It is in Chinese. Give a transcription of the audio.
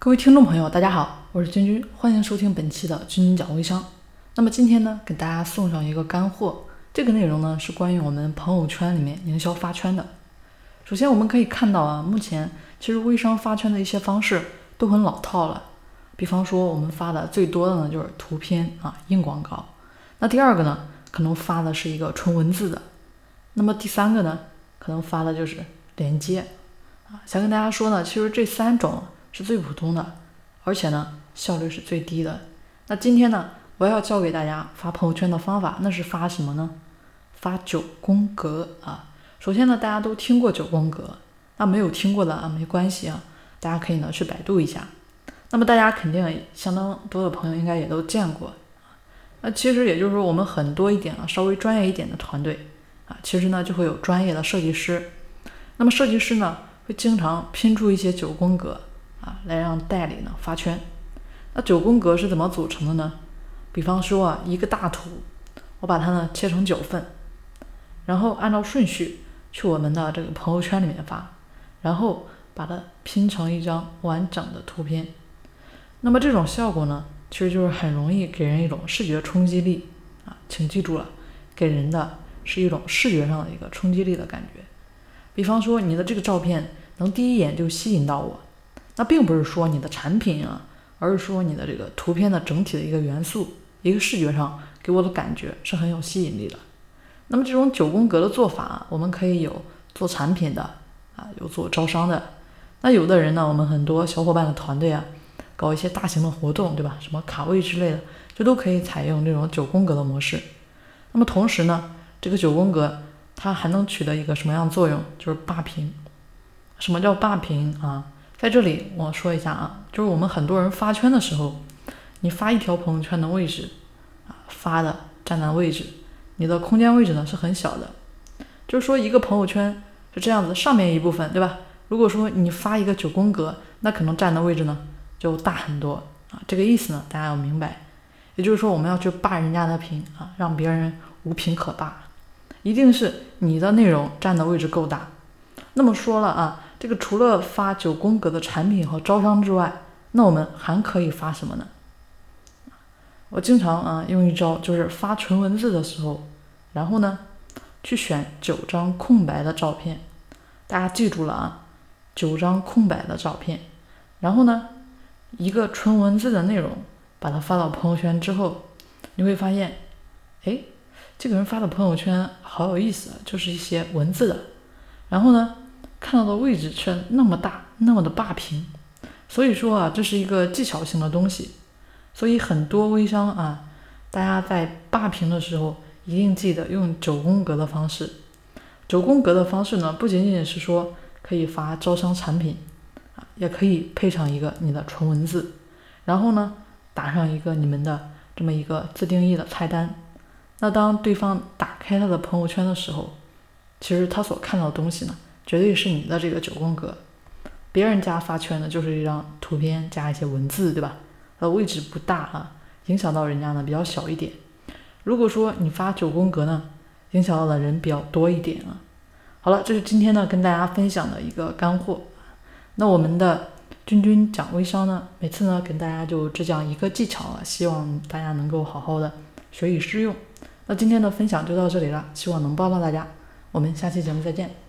各位听众朋友，大家好，我是君君，欢迎收听本期的君君讲微商。那么今天呢，给大家送上一个干货，这个内容呢是关于我们朋友圈里面营销发圈的。首先我们可以看到啊，目前其实微商发圈的一些方式都很老套了。比方说我们发的最多的呢就是图片啊，硬广告。那第二个呢，可能发的是一个纯文字的。那么第三个呢，可能发的就是连接啊。想跟大家说呢，其实这三种。是最普通的，而且呢效率是最低的。那今天呢，我要教给大家发朋友圈的方法，那是发什么呢？发九宫格啊。首先呢，大家都听过九宫格，那没有听过的啊，没关系啊，大家可以呢去百度一下。那么大家肯定相当多的朋友应该也都见过。那其实也就是说，我们很多一点啊，稍微专业一点的团队啊，其实呢就会有专业的设计师。那么设计师呢会经常拼出一些九宫格。来让代理呢发圈。那九宫格是怎么组成的呢？比方说啊，一个大图，我把它呢切成九份，然后按照顺序去我们的这个朋友圈里面发，然后把它拼成一张完整的图片。那么这种效果呢，其实就是很容易给人一种视觉冲击力啊，请记住了，给人的是一种视觉上的一个冲击力的感觉。比方说你的这个照片能第一眼就吸引到我。那并不是说你的产品啊，而是说你的这个图片的整体的一个元素，一个视觉上给我的感觉是很有吸引力的。那么这种九宫格的做法，我们可以有做产品的啊，有做招商的。那有的人呢，我们很多小伙伴的团队啊，搞一些大型的活动，对吧？什么卡位之类的，这都可以采用这种九宫格的模式。那么同时呢，这个九宫格它还能取得一个什么样的作用？就是霸屏。什么叫霸屏啊？在这里我说一下啊，就是我们很多人发圈的时候，你发一条朋友圈的位置啊，发的占的位置，你的空间位置呢是很小的。就是说一个朋友圈是这样子，上面一部分对吧？如果说你发一个九宫格，那可能占的位置呢就大很多啊。这个意思呢，大家要明白。也就是说，我们要去霸人家的屏啊，让别人无屏可霸，一定是你的内容占的位置够大。那么说了啊。这个除了发九宫格的产品和招商之外，那我们还可以发什么呢？我经常啊用一招，就是发纯文字的时候，然后呢去选九张空白的照片，大家记住了啊，九张空白的照片，然后呢一个纯文字的内容，把它发到朋友圈之后，你会发现，哎，这个人发的朋友圈好有意思，就是一些文字的，然后呢。看到的位置却那么大，那么的霸屏，所以说啊，这是一个技巧性的东西。所以很多微商啊，大家在霸屏的时候，一定记得用九宫格的方式。九宫格的方式呢，不仅仅是说可以发招商产品啊，也可以配上一个你的纯文字，然后呢，打上一个你们的这么一个自定义的菜单。那当对方打开他的朋友圈的时候，其实他所看到的东西呢？绝对是你的这个九宫格，别人家发圈呢就是一张图片加一些文字，对吧？它的，位置不大啊，影响到人家呢比较小一点。如果说你发九宫格呢，影响到的人比较多一点啊。好了，这是今天呢跟大家分享的一个干货。那我们的君君讲微商呢，每次呢跟大家就只讲一个技巧啊，希望大家能够好好的学以致用。那今天的分享就到这里了，希望能帮到大家。我们下期节目再见。